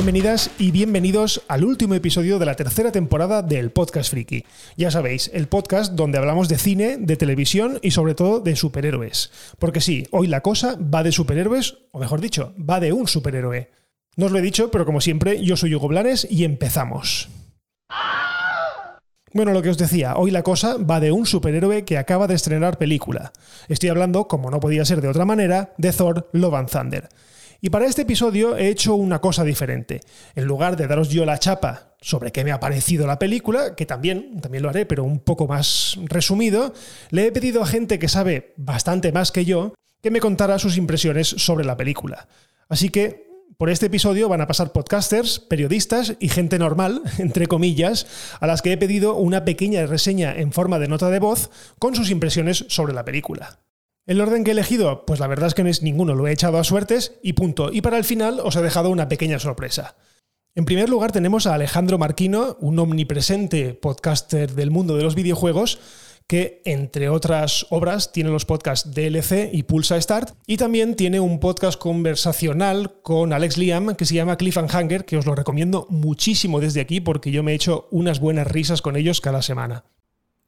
Bienvenidas y bienvenidos al último episodio de la tercera temporada del Podcast Friki. Ya sabéis, el podcast donde hablamos de cine, de televisión y sobre todo de superhéroes. Porque sí, hoy la cosa va de superhéroes, o mejor dicho, va de un superhéroe. No os lo he dicho, pero como siempre, yo soy Hugo Blanes y empezamos. Bueno, lo que os decía, hoy la cosa va de un superhéroe que acaba de estrenar película. Estoy hablando, como no podía ser de otra manera, de Thor Love and Thunder. Y para este episodio he hecho una cosa diferente. En lugar de daros yo la chapa sobre qué me ha parecido la película, que también, también lo haré, pero un poco más resumido, le he pedido a gente que sabe bastante más que yo que me contara sus impresiones sobre la película. Así que por este episodio van a pasar podcasters, periodistas y gente normal, entre comillas, a las que he pedido una pequeña reseña en forma de nota de voz con sus impresiones sobre la película. El orden que he elegido, pues la verdad es que no es ninguno, lo he echado a suertes y punto. Y para el final os he dejado una pequeña sorpresa. En primer lugar tenemos a Alejandro Marquino, un omnipresente podcaster del mundo de los videojuegos, que entre otras obras tiene los podcasts DLC y Pulsa Start y también tiene un podcast conversacional con Alex Liam que se llama Cliff and Hanger, que os lo recomiendo muchísimo desde aquí porque yo me he hecho unas buenas risas con ellos cada semana.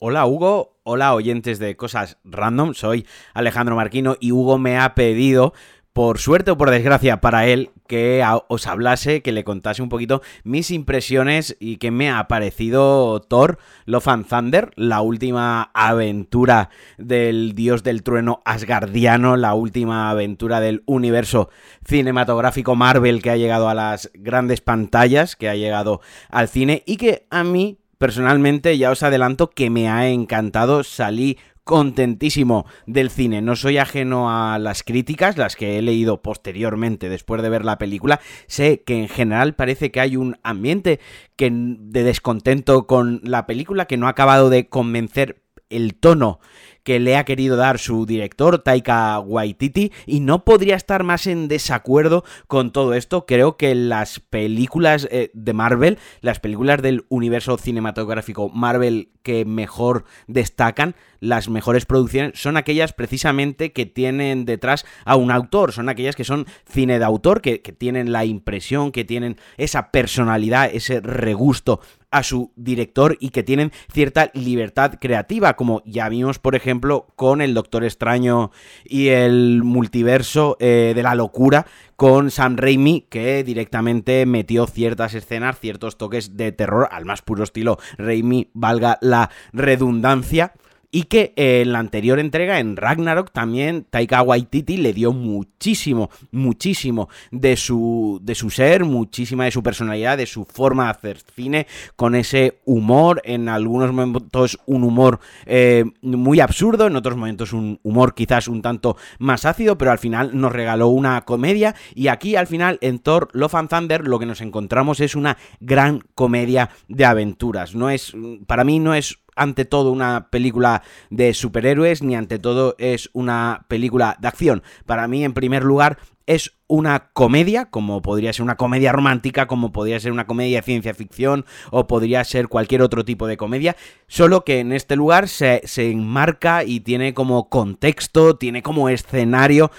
Hola Hugo, hola oyentes de Cosas Random, soy Alejandro Marquino y Hugo me ha pedido por suerte o por desgracia para él, que os hablase, que le contase un poquito mis impresiones y que me ha parecido Thor Love and Thunder, la última aventura del dios del trueno asgardiano, la última aventura del universo cinematográfico Marvel que ha llegado a las grandes pantallas, que ha llegado al cine y que a mí personalmente ya os adelanto que me ha encantado, salí contentísimo del cine. No soy ajeno a las críticas, las que he leído posteriormente después de ver la película. Sé que en general parece que hay un ambiente que, de descontento con la película que no ha acabado de convencer el tono que le ha querido dar su director, Taika Waititi, y no podría estar más en desacuerdo con todo esto. Creo que las películas eh, de Marvel, las películas del universo cinematográfico Marvel que mejor destacan, las mejores producciones, son aquellas precisamente que tienen detrás a un autor, son aquellas que son cine de autor, que, que tienen la impresión, que tienen esa personalidad, ese regusto a su director y que tienen cierta libertad creativa, como ya vimos, por ejemplo, con el Doctor Extraño y el multiverso eh, de la locura, con Sam Raimi, que directamente metió ciertas escenas, ciertos toques de terror al más puro estilo Raimi, valga la redundancia y que en la anterior entrega, en Ragnarok, también Taika Waititi le dio muchísimo, muchísimo de su, de su ser, muchísima de su personalidad, de su forma de hacer cine, con ese humor, en algunos momentos un humor eh, muy absurdo, en otros momentos un humor quizás un tanto más ácido, pero al final nos regaló una comedia y aquí al final en Thor Love and Thunder lo que nos encontramos es una gran comedia de aventuras. No es, para mí no es ante todo una película de superhéroes, ni ante todo es una película de acción. Para mí, en primer lugar, es una comedia, como podría ser una comedia romántica, como podría ser una comedia de ciencia ficción, o podría ser cualquier otro tipo de comedia, solo que en este lugar se, se enmarca y tiene como contexto, tiene como escenario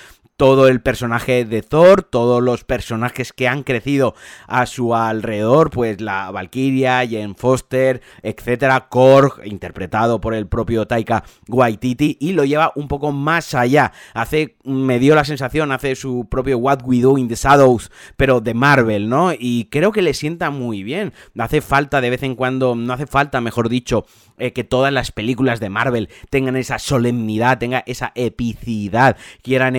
todo el personaje de Thor, todos los personajes que han crecido a su alrededor, pues la Valkyria, Jane Foster, etcétera, Korg, interpretado por el propio Taika Waititi, y lo lleva un poco más allá. Hace, me dio la sensación, hace su propio What We Do in the Shadows, pero de Marvel, ¿no? Y creo que le sienta muy bien. Hace falta de vez en cuando, no hace falta, mejor dicho, eh, que todas las películas de Marvel tengan esa solemnidad, tengan esa epicidad, quieran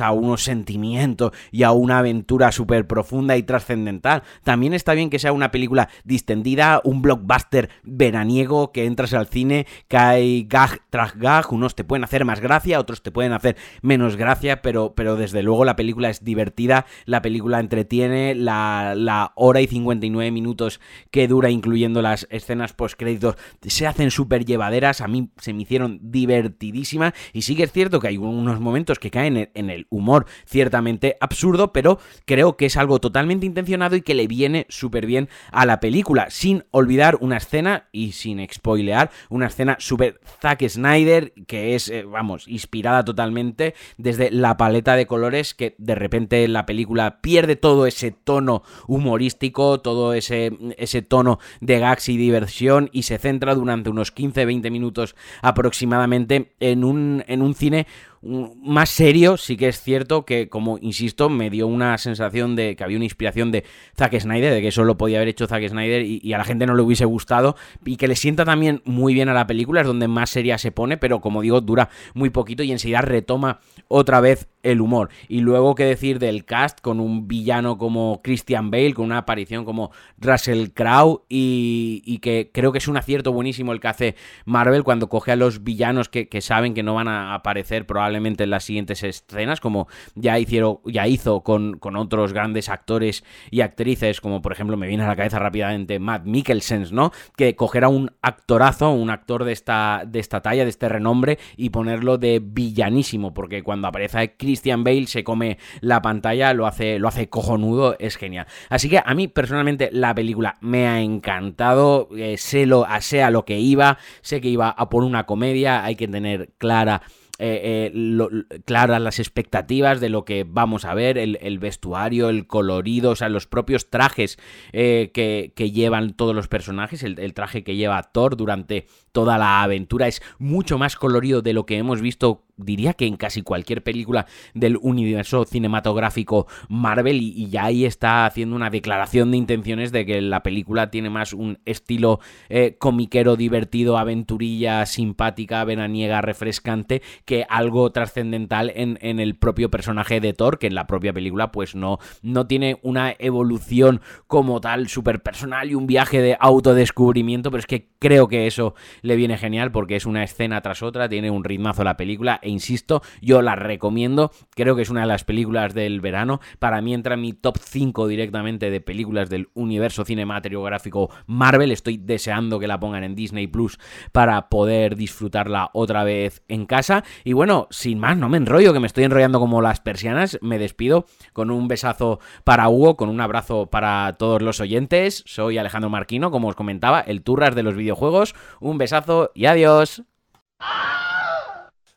a unos sentimientos y a una aventura súper profunda y trascendental. También está bien que sea una película distendida, un blockbuster veraniego que entras al cine, hay gag tras gag, unos te pueden hacer más gracia, otros te pueden hacer menos gracia, pero, pero desde luego la película es divertida, la película entretiene, la, la hora y 59 minutos que dura incluyendo las escenas post créditos se hacen súper llevaderas, a mí se me hicieron divertidísimas y sí que es cierto que hay unos momentos que caen en el humor. Ciertamente absurdo, pero creo que es algo totalmente intencionado y que le viene súper bien a la película, sin olvidar una escena y sin spoilear, una escena súper Zack Snyder que es, eh, vamos, inspirada totalmente desde la paleta de colores que de repente la película pierde todo ese tono humorístico, todo ese, ese tono de gags y diversión y se centra durante unos 15-20 minutos aproximadamente en un, en un cine más serio, sí que es cierto que, como insisto, me dio una sensación de que había una inspiración de Zack Snyder, de que eso lo podía haber hecho Zack Snyder y, a la gente no le hubiese gustado, y que le sienta también muy bien a la película, es donde más seria se pone, pero como digo, dura muy poquito y enseguida retoma otra vez el humor. Y luego, ¿qué decir del cast con un villano como Christian Bale, con una aparición como Russell Crowe, y, que creo que es un acierto buenísimo el que hace Marvel cuando coge a los villanos que, que saben que no van a aparecer probablemente probablemente en las siguientes escenas, como ya, hicieron, ya hizo con, con otros grandes actores y actrices, como por ejemplo me viene a la cabeza rápidamente Matt Mikkelsen, ¿no? Que cogerá un actorazo, un actor de esta, de esta talla, de este renombre, y ponerlo de villanísimo, porque cuando aparece Christian Bale se come la pantalla, lo hace, lo hace cojonudo, es genial. Así que a mí personalmente la película me ha encantado, eh, sé lo, sea lo que iba, sé que iba a por una comedia, hay que tener clara eh, eh, claras las expectativas de lo que vamos a ver, el, vestuario, el colorido, o sea, los propios trajes eh, que, llevan todos los personajes, el, el, traje que lleva Thor durante toda la aventura es mucho más colorido de lo que hemos visto diría que en casi cualquier película del universo cinematográfico Marvel y, ya ahí está haciendo una declaración de intenciones de que la película tiene más un estilo eh, comiquero divertido, aventurilla, simpática, veraniega, refrescante que algo trascendental en, en, el propio personaje de Thor que en la propia película pues no, no tiene una evolución como tal súper personal y un viaje de autodescubrimiento pero es que creo que eso le viene genial porque es una escena tras otra, tiene un ritmazo la película e insisto, yo la recomiendo, creo que es una de las películas del verano, para mí entra en mi top 5 directamente de películas del universo cinematográfico Marvel, estoy deseando que la pongan en Disney Plus para poder disfrutarla otra vez en casa. Y bueno, sin más, no me enrollo, que me estoy enrollando como las persianas, me despido con un besazo para Hugo, con un abrazo para todos los oyentes, soy Alejandro Marquino, como os comentaba, el Turras de los videojuegos, un besazo y adiós.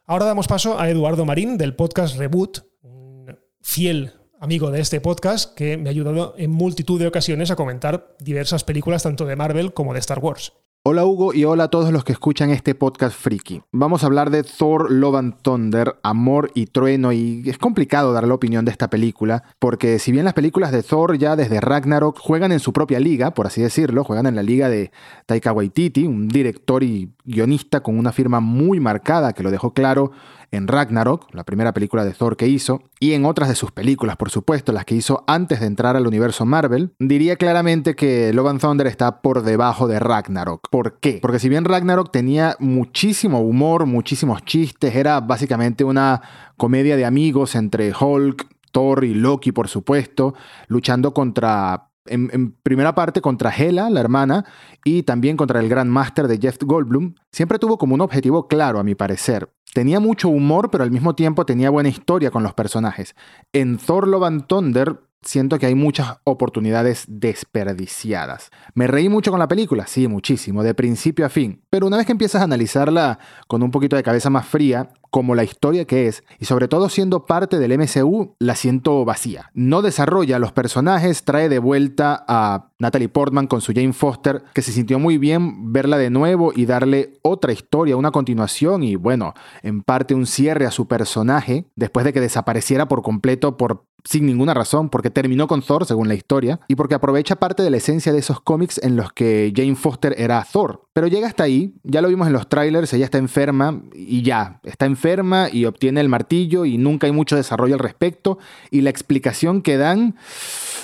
Ahora damos paso a Eduardo Marín del podcast Reboot, un fiel amigo de este podcast que me ha ayudado en multitud de ocasiones a comentar diversas películas tanto de Marvel como de Star Wars. Hola Hugo y hola a todos los que escuchan este podcast friki. Vamos a hablar de Thor Love and Thunder, Amor y Trueno y es complicado dar la opinión de esta película porque si bien las películas de Thor ya desde Ragnarok juegan en su propia liga, por así decirlo, juegan en la liga de Taika Waititi, un director y guionista con una firma muy marcada que lo dejó claro en Ragnarok, la primera película de Thor que hizo, y en otras de sus películas, por supuesto, las que hizo antes de entrar al universo Marvel, diría claramente que Love Thunder está por debajo de Ragnarok. ¿Por qué? Porque si bien Ragnarok tenía muchísimo humor, muchísimos chistes, era básicamente una comedia de amigos entre Hulk, Thor y Loki, por supuesto, luchando contra en, primera parte contra Hela, la hermana, y también contra el Grand Master de Jeff Goldblum, siempre tuvo como un objetivo claro, a mi parecer. Tenía mucho humor, pero al mismo tiempo tenía buena historia con los personajes. En Thor Love and Thunder siento que hay muchas oportunidades desperdiciadas. ¿Me reí mucho con la película? Sí, muchísimo, de principio a fin. Pero una vez que empiezas a analizarla con un poquito de cabeza más fría, como la historia que es, y sobre todo siendo parte del MCU, la siento vacía. No desarrolla los personajes, trae de vuelta a Natalie Portman con su Jane Foster, que se sintió muy bien verla de nuevo y darle otra historia, una continuación y bueno, en parte un cierre a su personaje, después de que desapareciera por completo por sin ninguna razón, porque terminó con Thor, según la historia, y porque aprovecha parte de la esencia de esos cómics en los que Jane Foster era Thor. Pero llega hasta ahí, ya lo vimos en los trailers, ella está enferma y ya, está enferma y obtiene el martillo y nunca hay mucho desarrollo al respecto, y la explicación que dan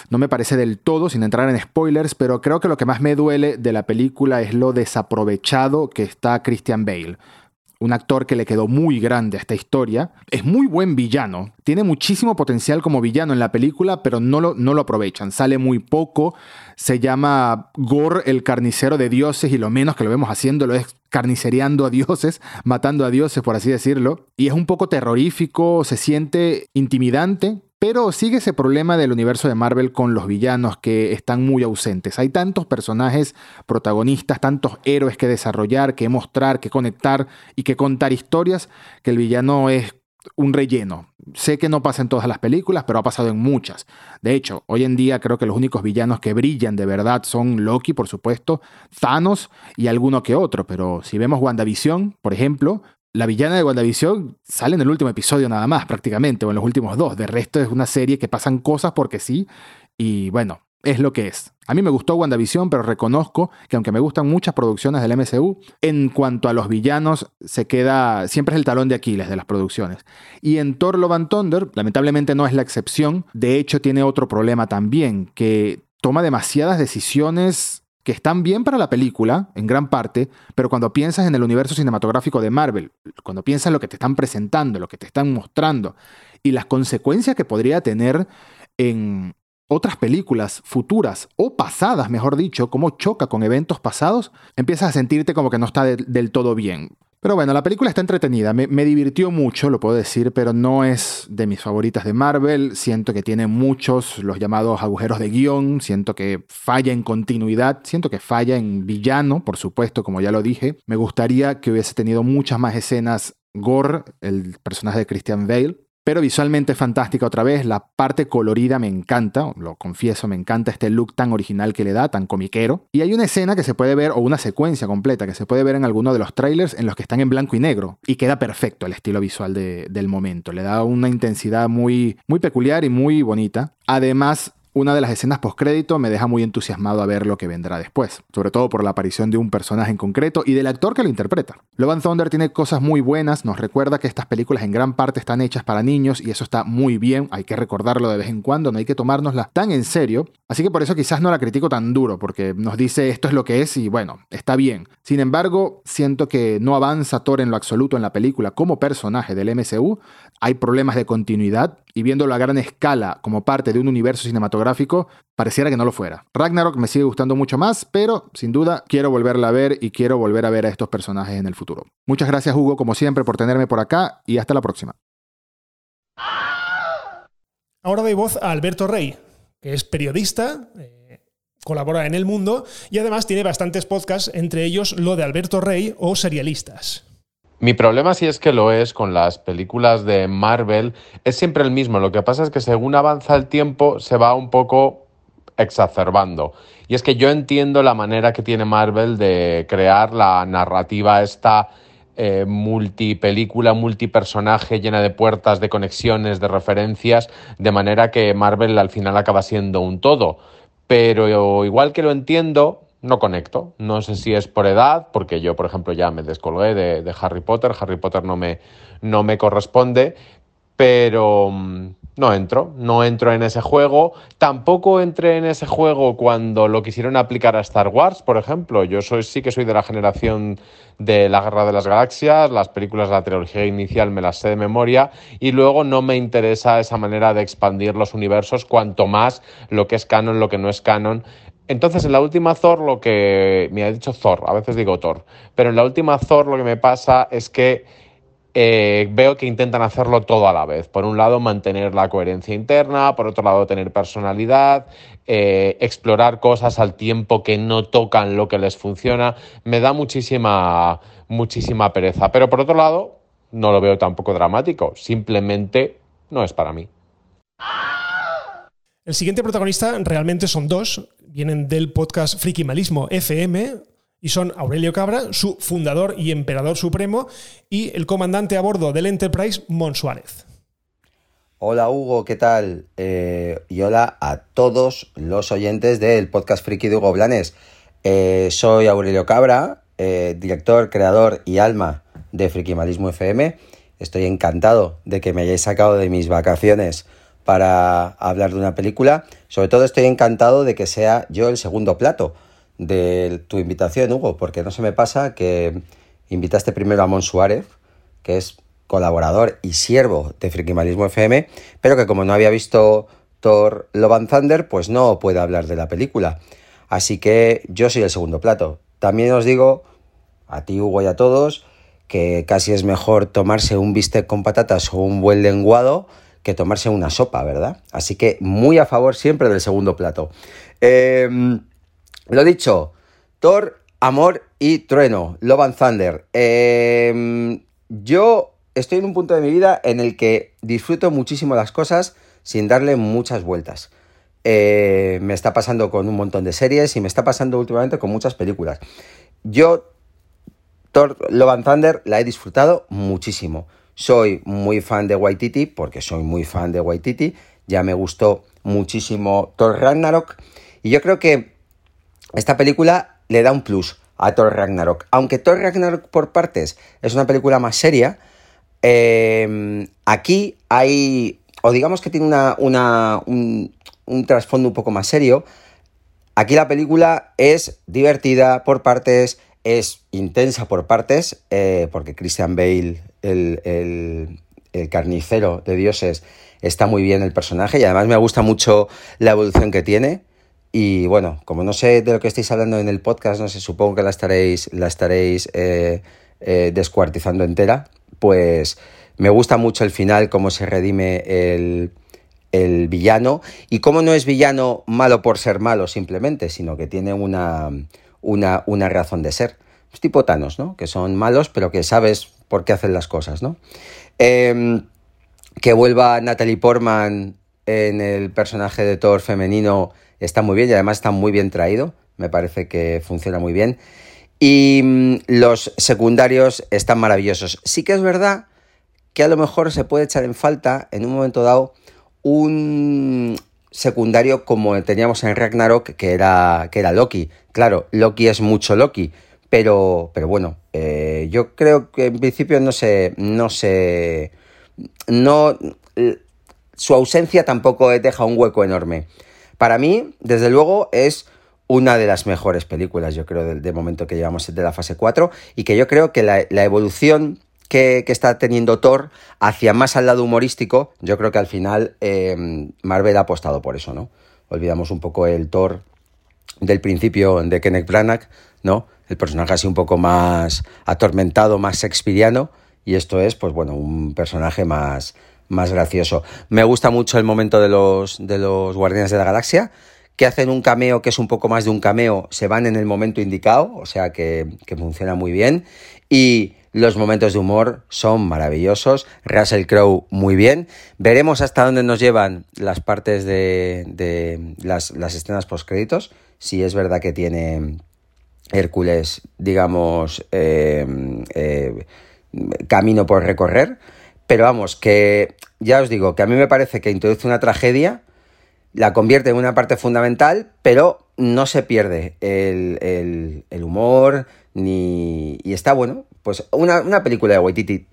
no me parece del todo, sin entrar en spoilers, pero creo que lo que más me duele de la película es lo desaprovechado que está Christian Bale un actor que le quedó muy grande a esta historia. Es muy buen villano. Tiene muchísimo potencial como villano en la película, pero no lo, no lo aprovechan. Sale muy poco. Se llama Gore el carnicero de dioses y lo menos que lo vemos haciéndolo es carnicereando a dioses, matando a dioses, por así decirlo. Y es un poco terrorífico, se siente intimidante, pero sigue ese problema del universo de Marvel con los villanos que están muy ausentes. Hay tantos personajes protagonistas, tantos héroes que desarrollar, que mostrar, que conectar y que contar historias, que el villano es un relleno. Sé que no pasa en todas las películas, pero ha pasado en muchas. De hecho, hoy en día creo que los únicos villanos que brillan de verdad son Loki, por supuesto, Thanos y alguno que otro. Pero si vemos WandaVision, por ejemplo, la villana de WandaVision sale en el último episodio nada más, prácticamente, o en los últimos dos. De resto es una serie que pasan cosas porque sí. Y bueno, es lo que es. A mí me gustó WandaVision, pero reconozco que aunque me gustan muchas producciones del MCU, en cuanto a los villanos, se queda. siempre es el talón de Aquiles de las producciones. Y en Thor Love and Thunder, lamentablemente no es la excepción. De hecho, tiene otro problema también, que toma demasiadas decisiones que están bien para la película, en gran parte, pero cuando piensas en el universo cinematográfico de Marvel, cuando piensas en lo que te están presentando, lo que te están mostrando, y las consecuencias que podría tener en, otras películas futuras o pasadas, mejor dicho, cómo choca con eventos pasados, empiezas a sentirte como que no está del todo bien. Pero bueno, la película está entretenida, me, divirtió mucho, lo puedo decir, pero no es de mis favoritas de Marvel. Siento que tiene muchos, los llamados agujeros de guion, siento que falla en continuidad, siento que falla en villano, por supuesto, como ya lo dije. Me gustaría que hubiese tenido muchas más escenas Gore, el personaje de Christian Bale, pero visualmente fantástica otra vez, la parte colorida me encanta, lo confieso, me encanta este look tan original que le da, tan comiquero. Y hay una escena que se puede ver, o una secuencia completa que se puede ver en alguno de los trailers en los que están en blanco y negro, y queda perfecto el estilo visual del momento, le da una intensidad muy, muy peculiar y muy bonita. Además, una de las escenas postcrédito me deja muy entusiasmado a ver lo que vendrá después, sobre todo por la aparición de un personaje en concreto y del actor que lo interpreta. Love and Thunder tiene cosas muy buenas, nos recuerda que estas películas en gran parte están hechas para niños y eso está muy bien, hay que recordarlo de vez en cuando, no hay que tomárnosla tan en serio, así que por eso quizás no la critico tan duro, porque nos dice esto es lo que es y bueno, está bien. Sin embargo, siento que no avanza Thor en lo absoluto en la película como personaje del MCU, hay problemas de continuidad y viéndolo a gran escala como parte de un universo cinematográfico, pareciera que no lo fuera. Ragnarok me sigue gustando mucho más, pero sin duda quiero volverla a ver y quiero volver a ver a estos personajes en el futuro. Muchas gracias Hugo, como siempre, por tenerme por acá y hasta la próxima. Ahora doy voz a Alberto Rey, que es periodista. Eh, colabora en El Mundo y además tiene bastantes podcasts, entre ellos lo de Alberto Rey o Serialistas. Mi problema, si es que lo es, con las películas de Marvel, es siempre el mismo. Lo que pasa es que según avanza el tiempo se va un poco exacerbando. Y es que yo entiendo la manera que tiene Marvel de crear la narrativa esta eh, multipelícula, multipersonaje, llena de puertas, de conexiones, de referencias, de manera que Marvel al final acaba siendo un todo. Pero igual que lo entiendo, no conecto. No sé si es por edad, porque yo, por ejemplo, ya me descolgué de, Harry Potter. Harry Potter no me, no me corresponde, pero mm, no entro, no entro en ese juego. Tampoco entré en ese juego cuando lo quisieron aplicar a Star Wars, por ejemplo. Yo soy, sí que soy de la generación de la Guerra de las Galaxias, las películas de la trilogía inicial me las sé de memoria y luego no me interesa esa manera de expandir los universos, cuanto más lo que es canon, lo que no es canon. Entonces, en la última Thor, lo que. Me ha dicho Thor, a veces digo Thor. Pero en la última Thor, lo que me pasa es que eh, veo que intentan hacerlo todo a la vez. Por un lado, mantener la coherencia interna, por otro lado, tener personalidad, eh, explorar cosas al tiempo que no tocan lo que les funciona. Me da muchísima, muchísima pereza. Pero por otro lado, no lo veo tampoco dramático. Simplemente no es para mí. El siguiente protagonista realmente son dos, vienen del podcast Frikimalismo FM y son Aurelio Cabra, su fundador y emperador supremo, y el comandante a bordo del Enterprise, Mon Suárez. Hola Hugo, ¿qué tal? Eh, y hola a todos los oyentes del podcast Friki de Hugo Blanes. Eh, soy Aurelio Cabra, eh, director, creador y alma de Frikimalismo FM. Estoy encantado de que me hayáis sacado de mis vacaciones para hablar de una película. Sobre todo estoy encantado de que sea yo el segundo plato de tu invitación, Hugo, porque no se me pasa que invitaste primero a Mon Suárez, que es colaborador y siervo de Frikimalismo FM, pero que como no había visto Thor Love and Thunder, pues no puede hablar de la película. Así que yo soy el segundo plato. También os digo a ti Hugo y a todos, que casi es mejor tomarse un bistec con patatas o un buen lenguado que tomarse una sopa, ¿verdad? Así que muy a favor siempre del segundo plato. Em, lo dicho, Thor, Amor y Trueno, Love and Thunder. Em, yo estoy en un punto de mi vida en el que disfruto muchísimo las cosas sin darle muchas vueltas. Eh, me está pasando con un montón de series y me está pasando últimamente con muchas películas. Yo, Thor Love and Thunder, la he disfrutado muchísimo. Soy muy fan de Waititi, porque soy muy fan de Waititi. Ya me gustó muchísimo Thor Ragnarok. Y yo creo que esta película le da un plus a Thor Ragnarok. Aunque Thor Ragnarok por partes es una película más seria, eh, aquí hay, o digamos que tiene una, una un, un trasfondo un poco más serio. Aquí la película es divertida por partes, es intensa por partes, eh, porque Christian Bale, el, el, el, carnicero de dioses, está muy bien el personaje y además me gusta mucho la evolución que tiene. Y bueno, como no sé de lo que estáis hablando en el podcast, no sé, supongo que la estaréis, la estaréis eh, eh, descuartizando entera, pues me gusta mucho el final, cómo se redime el, el villano y cómo no es villano malo por ser malo simplemente, sino que tiene una, una, una razón de ser. Es tipo Thanos, ¿no? Que son malos, pero que sabes por qué hacen las cosas, ¿no? Eh, que vuelva Natalie Portman en el personaje de Thor femenino está muy bien y además está muy bien traído. Me parece que funciona muy bien. Y mmm, los secundarios están maravillosos. Sí que es verdad que a lo mejor se puede echar en falta en un momento dado un secundario como teníamos en Ragnarok, que era, que era Loki. Claro, Loki es mucho Loki, pero, pero bueno, eh, yo creo que en principio no se. No se. No. Su ausencia tampoco deja un hueco enorme. Para mí, desde luego, es una de las mejores películas, yo creo, del momento que llevamos de la fase 4, y que yo creo que la, evolución que, está teniendo Thor hacia más al lado humorístico, yo creo que al final eh, Marvel ha apostado por eso, ¿no? Olvidamos un poco el Thor del principio de Kenneth Branagh, ¿no? El personaje así un poco más atormentado, más shakespeariano, y esto es, pues bueno, un personaje más, más gracioso. Me gusta mucho el momento de los, de los Guardianes de la Galaxia, que hacen un cameo que es un poco más de un cameo, se van en el momento indicado, o sea que, que funciona muy bien. Y los momentos de humor son maravillosos. Russell Crowe muy bien. Veremos hasta dónde nos llevan las partes de, de las, las, escenas postcréditos. Si es verdad que tiene Hércules, digamos, eh, eh, camino por recorrer. Pero vamos, que ya os digo que a mí me parece que introduce una tragedia, la convierte en una parte fundamental, pero no se pierde el, el, humor, ni. Y está bueno. Pues una, una, película de Waititi.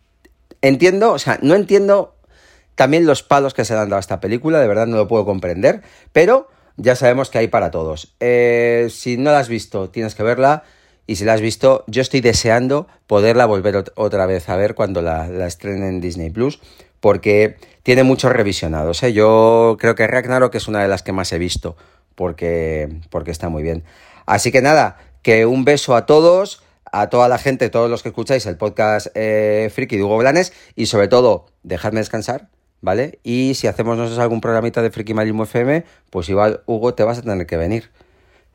Entiendo, o sea, no entiendo también los palos que se han dado a esta película, de verdad no lo puedo comprender, pero ya sabemos que hay para todos. Eh, si no la has visto, tienes que verla. Y si la has visto, yo estoy deseando poderla volver otra vez a ver cuando la, la estrenen en Disney Plus, porque tiene muchos revisionados. ¿eh? Yo creo que Ragnarok es una de las que más he visto, porque, porque está muy bien. Así que nada, que un beso a todos, a toda la gente, todos los que escucháis el podcast eh, Friki de Hugo Blanes, y sobre todo, dejadme descansar, ¿vale? Y si hacemos nosotros algún programita de Friki Malismo FM, pues igual, Hugo, te vas a tener que venir.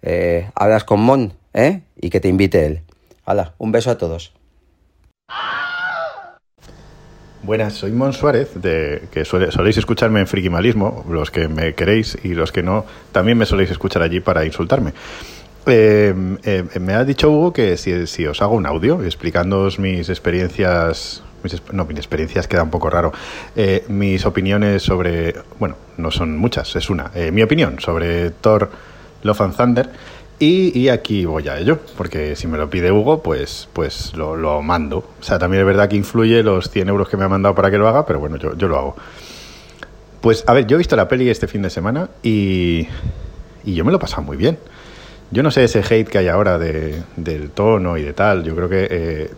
Eh, hablas con Mon, ¿eh? Y que te invite él. Hala, un beso a todos. Buenas, soy Mon Suárez, de, que soléis escucharme en Frikimalismo, los que me queréis y los que no, también me soléis escuchar allí para insultarme. Eh, eh, me ha dicho Hugo que si, os hago un audio explicándoos mis experiencias, mis, no, mis experiencias queda un poco raro, eh, mis opiniones sobre, bueno, no son muchas, es una, mi opinión sobre Thor Love Thunder. Y, y, aquí voy a ello, porque si me lo pide Hugo, pues, pues lo, mando. O sea, también es verdad que influye los 100 euros que me ha mandado para que lo haga, pero bueno, yo, yo lo hago. Pues a ver, yo he visto la peli este fin de semana y, y yo me lo he pasado muy bien. Yo no sé ese hate que hay ahora de, del tono y de tal. Yo creo que eh,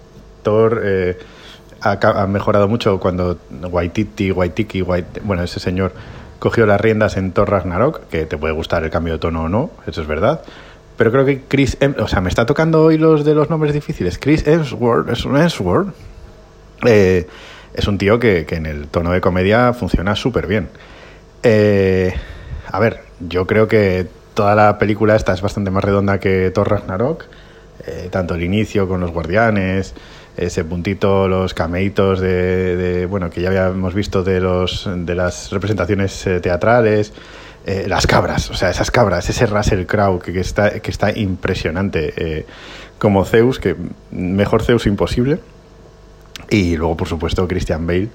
Thor eh, ha, ha, mejorado mucho cuando Waititi, Waitiki, Wait, bueno, ese señor cogió las riendas en Thor Ragnarok, que te puede gustar el cambio de tono o no, eso es verdad pero creo que Chris, Hem- o sea, me está tocando hoy los de los nombres difíciles. Chris Hemsworth, es un Hemsworth, eh, es un tío que, que en el tono de comedia funciona súper bien. Eh, a ver, yo creo que toda la película esta es bastante más redonda que Thor Ragnarok. Eh, tanto el inicio con los guardianes, ese puntito, los cameitos de, de, bueno que ya habíamos visto de los de las representaciones eh, teatrales, eh, las cabras, o sea esas cabras, ese Russell Crowe que, está que está impresionante eh, como Zeus, que mejor Zeus imposible. Y luego por supuesto Christian Bale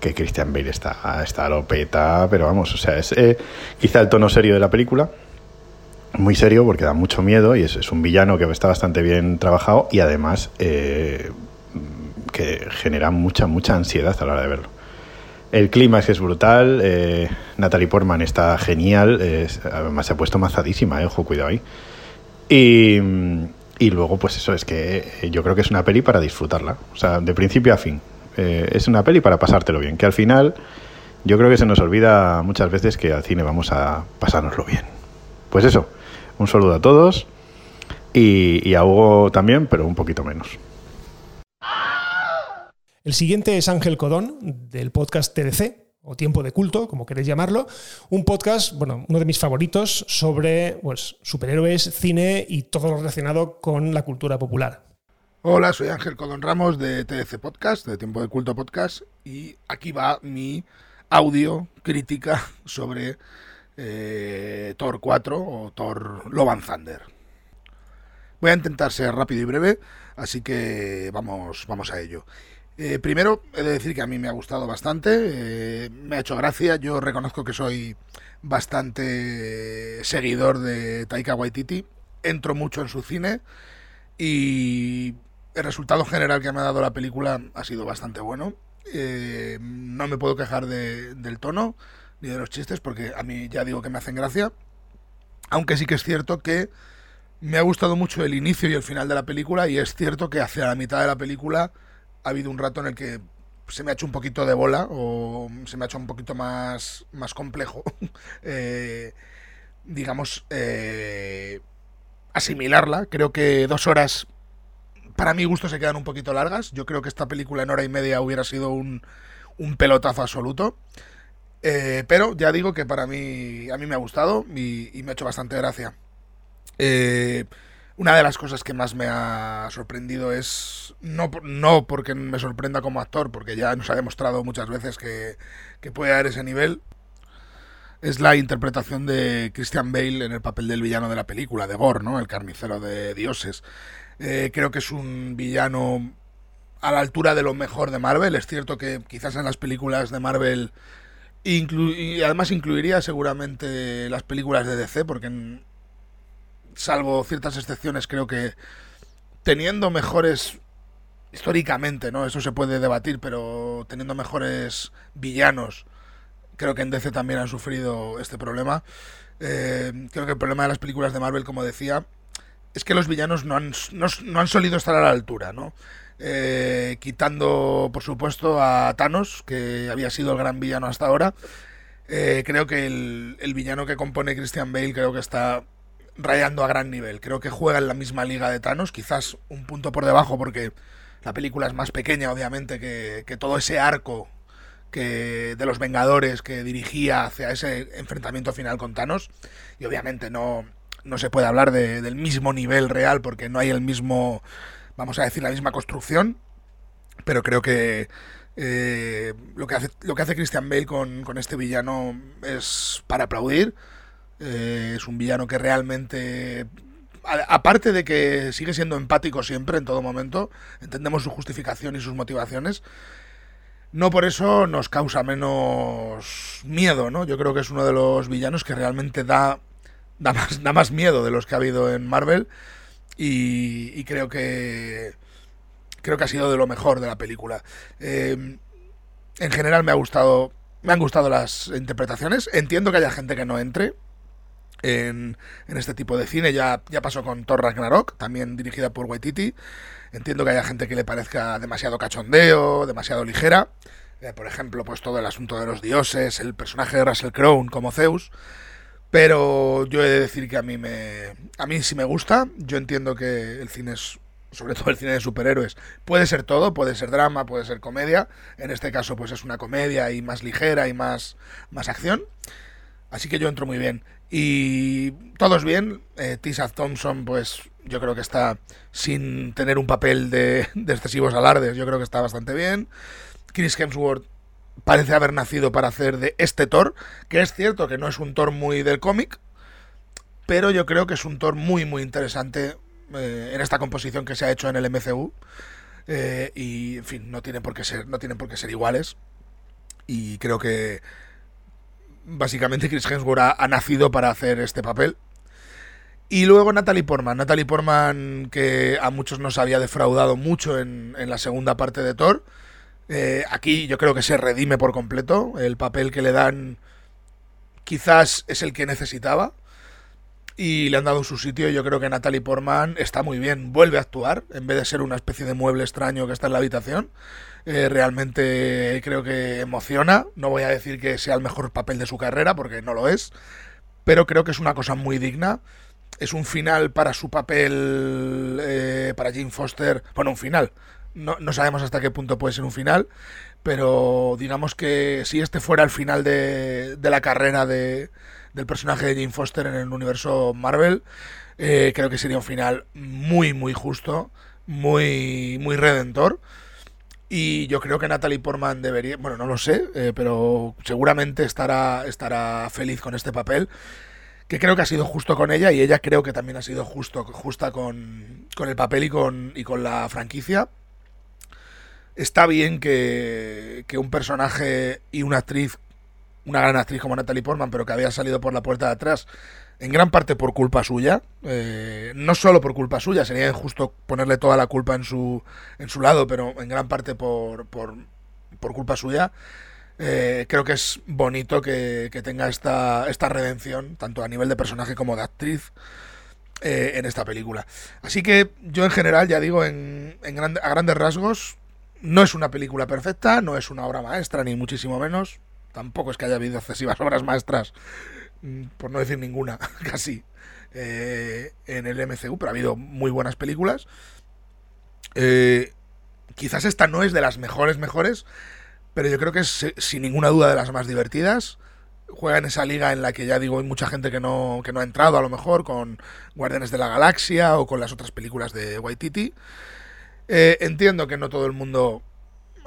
que Christian Bale está, está lo peta, pero vamos, o sea, es eh, quizá el tono serio de la película, muy serio porque da mucho miedo y es, es un villano que está bastante bien trabajado y además que genera mucha, mucha ansiedad a la hora de verlo. El clima es brutal, eh, Natalie Portman está genial, es- además se ha puesto mazadísima, eh, ojo, cuidado ahí. Y, y luego, pues eso, es que eh, yo creo que es una peli para disfrutarla, o sea, de principio a fin. Eh, es una peli para pasártelo bien, que al final yo creo que se nos olvida muchas veces que al cine vamos a pasárnoslo bien. Pues eso, un saludo a todos y, y a Hugo también, pero un poquito menos. El siguiente es Ángel Codón, del podcast TDC, o Tiempo de Culto, como queréis llamarlo. Un podcast, bueno, uno de mis favoritos sobre pues, superhéroes, cine y todo lo relacionado con la cultura popular. Hola, soy Ángel Codón Ramos de TDC Podcast, de Tiempo de Culto Podcast, y aquí va mi audio crítica sobre eh, Thor 4 o Thor Love and Thunder. Voy a intentar ser rápido y breve, así que vamos, vamos a ello. Eh, primero, he de decir que a mí me ha gustado bastante, eh, me ha hecho gracia, yo reconozco que soy bastante seguidor de Taika Waititi, entro mucho en su cine y el resultado general que me ha dado la película ha sido bastante bueno. Eh, no me puedo quejar de- del tono ni de los chistes porque a mí ya digo que me hacen gracia. Aunque sí que es cierto que me ha gustado mucho el inicio y el final de la película y es cierto que hacia la mitad de la película ha habido un rato en el que se me ha hecho un poquito de bola o se me ha hecho un poquito más, más complejo, eh, digamos, eh, asimilarla. Creo que dos horas, para mi gusto, se quedan un poquito largas. Yo creo que esta película en hora y media hubiera sido un, un pelotazo absoluto. Eh, pero ya digo que para mí, a mí me ha gustado y, y me ha hecho bastante gracia. Eh, una de las cosas que más me ha sorprendido es, no, no porque me sorprenda como actor, porque ya nos ha demostrado muchas veces que, que puede dar ese nivel, es la interpretación de Christian Bale en el papel del villano de la película, de Gore, ¿no? El carnicero de dioses. Eh, creo que es un villano a la altura de lo mejor de Marvel. Es cierto que quizás en las películas de Marvel y además incluiría seguramente las películas de DC, porque en- salvo ciertas excepciones creo que teniendo mejores históricamente, ¿no? Eso se puede debatir, pero teniendo mejores villanos creo que en DC también han sufrido este problema. Eh, creo que el problema de las películas de Marvel, como decía, es que los villanos no han, no, han solido estar a la altura, ¿no? Eh, quitando, por supuesto, a Thanos, que había sido el gran villano hasta ahora. Eh, creo que el, el villano que compone Christian Bale creo que está rayando a gran nivel. Creo que juega en la misma liga de Thanos, quizás un punto por debajo porque la película es más pequeña, obviamente, que, que todo ese arco que de los Vengadores que dirigía hacia ese enfrentamiento final con Thanos. Y obviamente no, no se puede hablar de- del mismo nivel real porque no hay el mismo, vamos a decir, la misma construcción. Pero creo que eh, lo, que hace, lo que hace Christian Bale con, con este villano es para aplaudir. Eh, es un villano que realmente aparte de que sigue siendo empático siempre, en todo momento, entendemos su justificación y sus motivaciones, no por eso nos causa menos miedo, ¿no? Yo creo que es uno de los villanos que realmente da, da, más, da más miedo de los que ha habido en Marvel y, y creo que creo que ha sido de lo mejor de la película. Eh, en general me ha gustado, me han gustado las interpretaciones. Entiendo que haya gente que no entre, en, este tipo de cine. Ya, ya pasó con Thor Ragnarok, también dirigida por Waititi. Entiendo que haya gente que le parezca demasiado cachondeo, demasiado ligera. Eh, por ejemplo, pues todo el asunto de los dioses, el personaje de Russell Crowe como Zeus. Pero yo he de decir que a mí me a mí sí me gusta. Yo entiendo que el cine es sobre todo el cine de superhéroes, puede ser todo, puede ser drama, puede ser comedia. En este caso, pues es una comedia y más ligera y más, más acción. Así que yo entro muy bien. Y todos bien. Eh, Thompson, pues yo creo que está sin tener un papel de, de excesivos alardes. Yo creo que está bastante bien. Chris Hemsworth parece haber nacido para hacer de este Thor, que es cierto que no es un Thor muy del cómic, pero yo creo que es un Thor muy, muy interesante eh, en esta composición que se ha hecho en el MCU. Eh, y, en fin, no tienen por qué ser, no tienen por qué ser iguales. Y creo que básicamente Chris Hemsworth ha, nacido para hacer este papel. Y luego Natalie Portman. Natalie Portman, que a muchos nos había defraudado mucho en, en la segunda parte de Thor. Eh, aquí yo creo que se redime por completo. El papel que le dan quizás es el que necesitaba. Y le han dado su sitio. Yo creo que Natalie Portman está muy bien. Vuelve a actuar en vez de ser una especie de mueble extraño que está en la habitación. Eh, realmente creo que emociona. No voy a decir que sea el mejor papel de su carrera porque no lo es. Pero creo que es una cosa muy digna es un final para su papel, eh, para Jane Foster, bueno, un final. No, no, sabemos hasta qué punto puede ser un final, pero digamos que si este fuera el final de, de la carrera de, del personaje de Jane Foster en el universo Marvel, eh, creo que sería un final muy, muy justo, muy, muy redentor. Y yo creo que Natalie Portman debería, bueno, no lo sé, eh, pero seguramente estará, estará feliz con este papel que creo que ha sido justo con ella y ella creo que también ha sido justo, justa con, con el papel y con, y con la franquicia. Está bien que, que, un personaje y una actriz, una gran actriz como Natalie Portman, pero que había salido por la puerta de atrás, en gran parte por culpa suya, eh, no solo por culpa suya, sería injusto ponerle toda la culpa en su, en su lado, pero en gran parte por, por, por culpa suya. Eh, creo que es bonito que, que, tenga esta, esta redención, tanto a nivel de personaje como de actriz, eh, en esta película. Así que yo en general, ya digo, en, en grand, a grandes rasgos, no es una película perfecta, no es una obra maestra, ni muchísimo menos. Tampoco es que haya habido excesivas obras maestras, por no decir ninguna, casi, eh, en el MCU, pero ha habido muy buenas películas. Eh, quizás esta no es de las mejores, mejores, pero yo creo que es sin ninguna duda de las más divertidas. Juega en esa liga en la que ya digo hay mucha gente que no, que no ha entrado a lo mejor con Guardianes de la Galaxia o con las otras películas de Waititi. Eh, entiendo que no todo el mundo,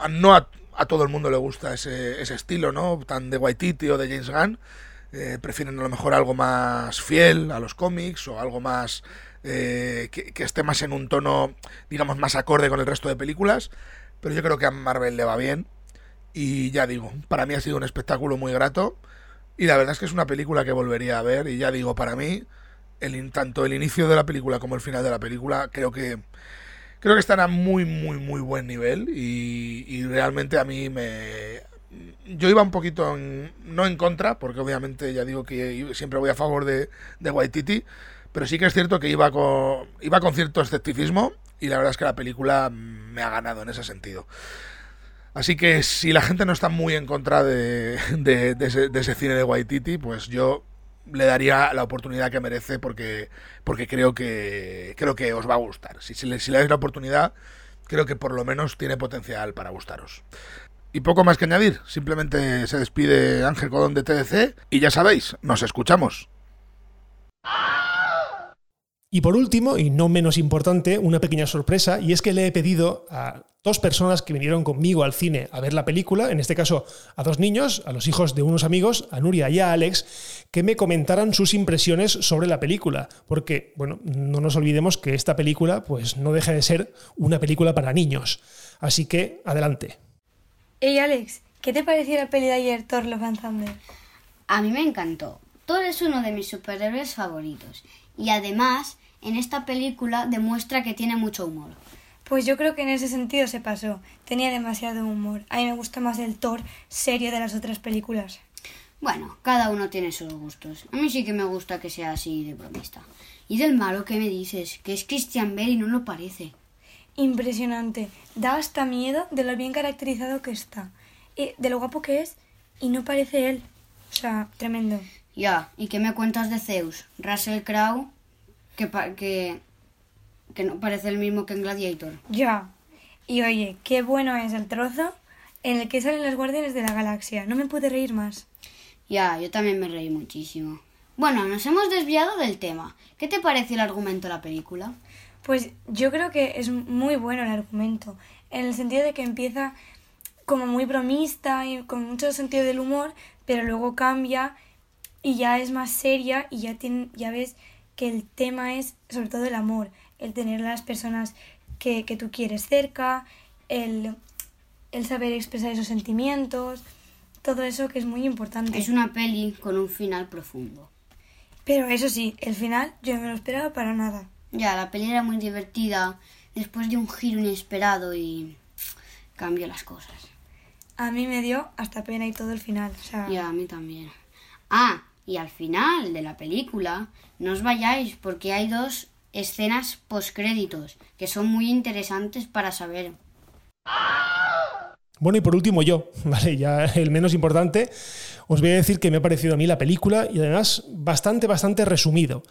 no a, a todo el mundo le gusta ese, ese, estilo, ¿no? Tan de Waititi o de James Gunn. Eh, prefieren a lo mejor algo más fiel a los cómics o algo más eh, que, esté más en un tono, digamos, más acorde con el resto de películas. Pero yo creo que a Marvel le va bien. Y ya digo, para mí ha sido un espectáculo muy grato. Y la verdad es que es una película que volvería a ver. Y ya digo, para mí, el, tanto el inicio de la película como el final de la película, creo que creo que están a muy, muy, muy buen nivel. Y, y realmente a mí me. Yo iba un poquito en, no en contra, porque obviamente ya digo que siempre voy a favor de, de Waititi. Pero sí que es cierto que iba con, iba con cierto escepticismo. Y la verdad es que la película me ha ganado en ese sentido. Así que si la gente no está muy en contra de, de, de, ese, cine de Waititi, pues yo le daría la oportunidad que merece porque, porque creo, que, creo que os va a gustar. Si, le, si le dais la oportunidad, creo que por lo menos tiene potencial para gustaros. Y poco más que añadir, simplemente se despide Ángel Codón de TDC y ya sabéis, nos escuchamos. Y por último, y no menos importante, una pequeña sorpresa, y es que le he pedido a dos personas que vinieron conmigo al cine a ver la película, en este caso a dos niños, a los hijos de unos amigos, a Nuria y a Alex, que me comentaran sus impresiones sobre la película, porque, bueno, no nos olvidemos que esta película pues no deja de ser una película para niños. Así que, adelante. Hey Alex, ¿qué te pareció la peli de ayer, Thor Love and Thunder? A mí me encantó. Thor es uno de mis superhéroes favoritos y además en esta película demuestra que tiene mucho humor. Pues yo creo que en ese sentido se pasó. Tenía demasiado humor. A mí me gusta más el Thor serio de las otras películas. Bueno, cada uno tiene sus gustos. A mí sí que me gusta que sea así de bromista. ¿Y del malo qué me dices? Que es Christian Bale y no lo parece. Impresionante. Da hasta miedo de lo bien caracterizado que está. Y de lo guapo que es y no parece él. O sea, tremendo. Ya, ¿y qué me cuentas de Zeus? Russell Crowe, que, pa- que, que no parece el mismo que en Gladiator. Ya. Y oye, qué bueno es el trozo en el que salen los guardianes de la galaxia. No me pude reír más. Ya, yo también me reí muchísimo. Bueno, nos hemos desviado del tema. ¿Qué te pareció el argumento de la película? Pues yo creo que es muy bueno el argumento, en el sentido de que empieza como muy bromista y con mucho sentido del humor, pero luego cambia y ya es más seria y ya, tiene, ya ves que el tema es sobre todo el amor, el tener a las personas que, que tú quieres cerca, el, el saber expresar esos sentimientos, todo eso que es muy importante. Es una peli con un final profundo. Pero eso sí, el final yo no me lo esperaba para nada. Ya, la peli era muy divertida después de un giro inesperado y cambió las cosas. A mí me dio hasta pena y todo el final. O sea, Ya, a mí también. Ah, y al final de la película, no os vayáis porque hay dos escenas postcréditos que son muy interesantes para saber. Bueno, y por último yo, ¿vale? Ya el menos importante, os voy a decir que me ha parecido a mí la película y además bastante, bastante resumido.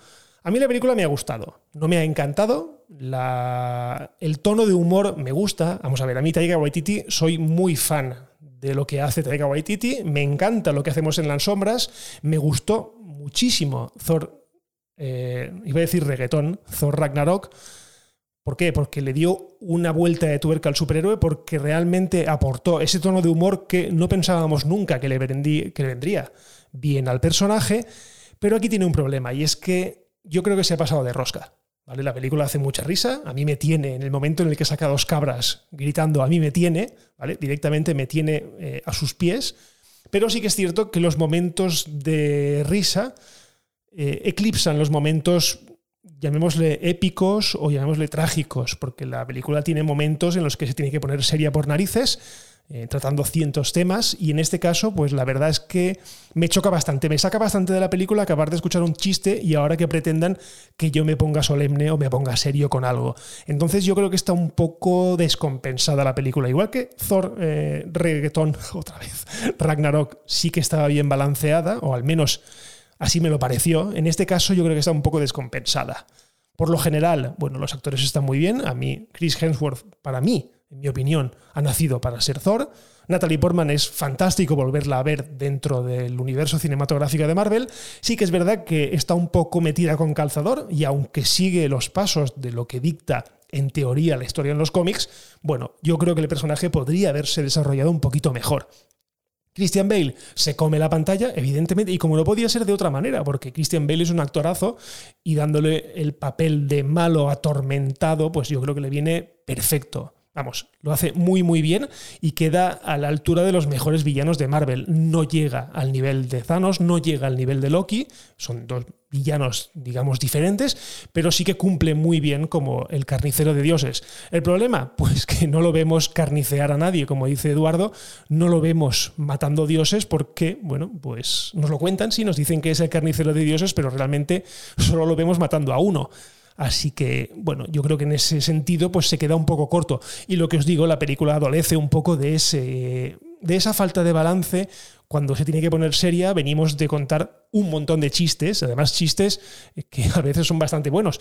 A mí la película me ha gustado, no me ha encantado, el tono de humor me gusta. Vamos a ver, a mí Taika Waititi soy muy fan de lo que hace Taika Waititi, me encanta lo que hacemos en las sombras, me gustó muchísimo Thor, eh, iba a decir reggaetón, Thor Ragnarok, ¿Por qué? Porque le dio una vuelta de tuerca al superhéroe, porque realmente aportó ese tono de humor que no pensábamos nunca que le vendría bien al personaje, pero aquí tiene un problema, y es que yo creo que se ha pasado de rosca. ¿vale? La película hace mucha risa, a mí me tiene, en el momento en el que saca dos cabras gritando, a mí me tiene, ¿vale? directamente me tiene eh, a sus pies, pero sí que es cierto que los momentos de risa eh, eclipsan los momentos llamémosle épicos o llamémosle trágicos, porque la película tiene momentos en los que se tiene que poner seria por narices, eh, tratando cientos temas, y en este caso, pues la verdad es que me choca bastante, me saca bastante de la película acabar de escuchar un chiste y ahora que pretendan que yo me ponga solemne o me ponga serio con algo. Entonces yo creo que está un poco descompensada la película, igual que Thor eh, Reggaeton, otra vez, Ragnarok sí que estaba bien balanceada, o al menos Así me lo pareció. En este caso yo creo que está un poco descompensada. Por lo general, bueno, los actores están muy bien. A mí, Chris Hemsworth, para mí, en mi opinión, ha nacido para ser Thor. Natalie Portman es fantástico volverla a ver dentro del universo cinematográfico de Marvel. Sí que es verdad que está un poco metida con calzador y aunque sigue los pasos de lo que dicta en teoría la historia en los cómics, bueno, yo creo que el personaje podría haberse desarrollado un poquito mejor. Christian Bale se come la pantalla, evidentemente, y como no podía ser de otra manera, porque Christian Bale es un actorazo y dándole el papel de malo atormentado, pues yo creo que le viene perfecto. Vamos, lo hace muy muy bien y queda a la altura de los mejores villanos de Marvel. No llega al nivel de Thanos, no llega al nivel de Loki, son dos villanos, digamos, diferentes, pero sí que cumple muy bien como el carnicero de dioses. ¿El problema? Pues que no lo vemos carnicear a nadie, como dice Eduardo, no lo vemos matando dioses porque, bueno, pues nos lo cuentan, sí, nos dicen que es el carnicero de dioses, pero realmente solo lo vemos matando a uno. Así que, bueno, yo creo que en ese sentido pues se queda un poco corto. Y lo que os digo, la película adolece un poco de, ese, de esa falta de balance. Cuando se tiene que poner seria, venimos de contar un montón de chistes, además chistes que a veces son bastante buenos.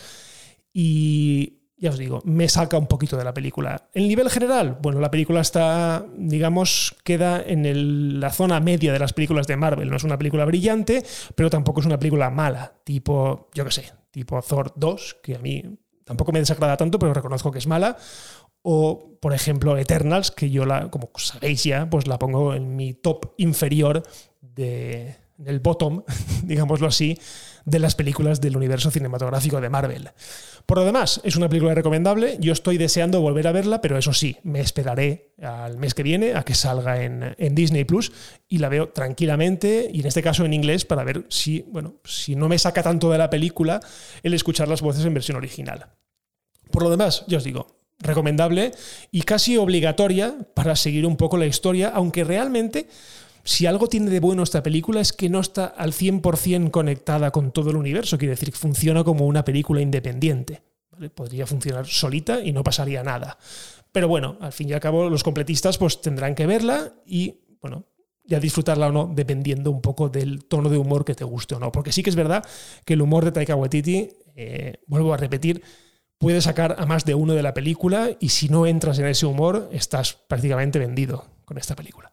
Y ya os digo, me saca un poquito de la película. El nivel general, bueno, la película está, digamos, queda en la zona media de las películas de Marvel. No es una película brillante, pero tampoco es una película mala, tipo, yo qué sé, tipo Thor 2, que a mí tampoco me desagrada tanto, pero reconozco que es mala. O, por ejemplo, Eternals, que yo la, como sabéis ya, pues la pongo en mi top inferior de, del bottom, digámoslo así, de las películas del universo cinematográfico de Marvel. Por lo demás, es una película recomendable. Yo estoy deseando volver a verla, pero eso sí, me esperaré al mes que viene a que salga en, en Disney Plus y la veo tranquilamente y en este caso en inglés para ver si, bueno, si no me saca tanto de la película el escuchar las voces en versión original. Por lo demás, ya os digo, recomendable y casi obligatoria para seguir un poco la historia, aunque realmente si algo tiene de bueno esta película es que no está al 100% conectada con todo el universo, quiere decir que funciona como una película independiente. Podría funcionar solita y no pasaría nada. Pero bueno, al fin y al cabo los completistas pues tendrán que verla y bueno, ya disfrutarla o no, dependiendo un poco del tono de humor que te guste o no. Porque sí que es verdad que el humor de Taika Waititi, eh, vuelvo a repetir, puede sacar a más de uno de la película y si no entras en ese humor, estás prácticamente vendido con esta película.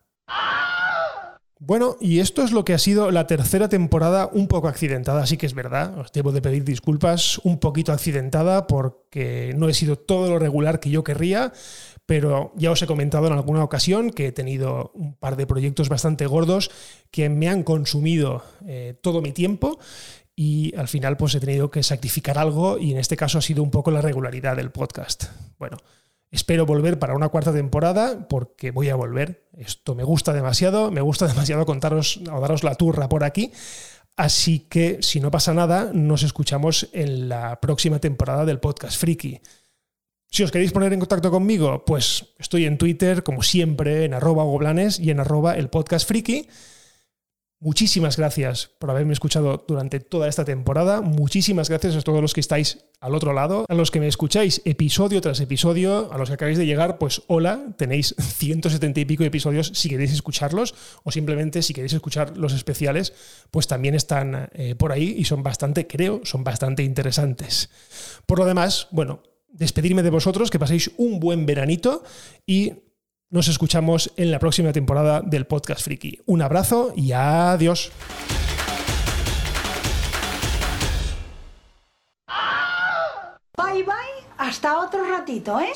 Bueno, y esto es lo que ha sido la tercera temporada un poco accidentada, sí que es verdad, os debo de pedir disculpas, un poquito accidentada porque no he sido todo lo regular que yo querría, pero ya os he comentado en alguna ocasión que he tenido un par de proyectos bastante gordos que me han consumido eh, todo mi tiempo y al final pues he tenido que sacrificar algo y en este caso ha sido un poco la regularidad del podcast. Bueno, Espero volver para una cuarta temporada porque voy a volver. Esto me gusta demasiado, me gusta demasiado contaros o daros la turra por aquí. Así que si no pasa nada, nos escuchamos en la próxima temporada del podcast Friki. Si os queréis poner en contacto conmigo, pues estoy en Twitter, como siempre, en arroba goblanes y en arroba el podcast friki. Muchísimas gracias por haberme escuchado durante toda esta temporada. Muchísimas gracias a todos los que estáis al otro lado, a los que me escucháis episodio tras episodio, a los que acabáis de llegar, pues hola, tenéis 170 y pico episodios si queréis escucharlos o simplemente si queréis escuchar los especiales, pues también están eh, por ahí y son bastante, creo, son bastante interesantes. Por lo demás, bueno, despedirme de vosotros, que paséis un buen veranito y nos escuchamos en la próxima temporada del Podcast Friki. Un abrazo y adiós. Bye bye, hasta otro ratito, ¿eh?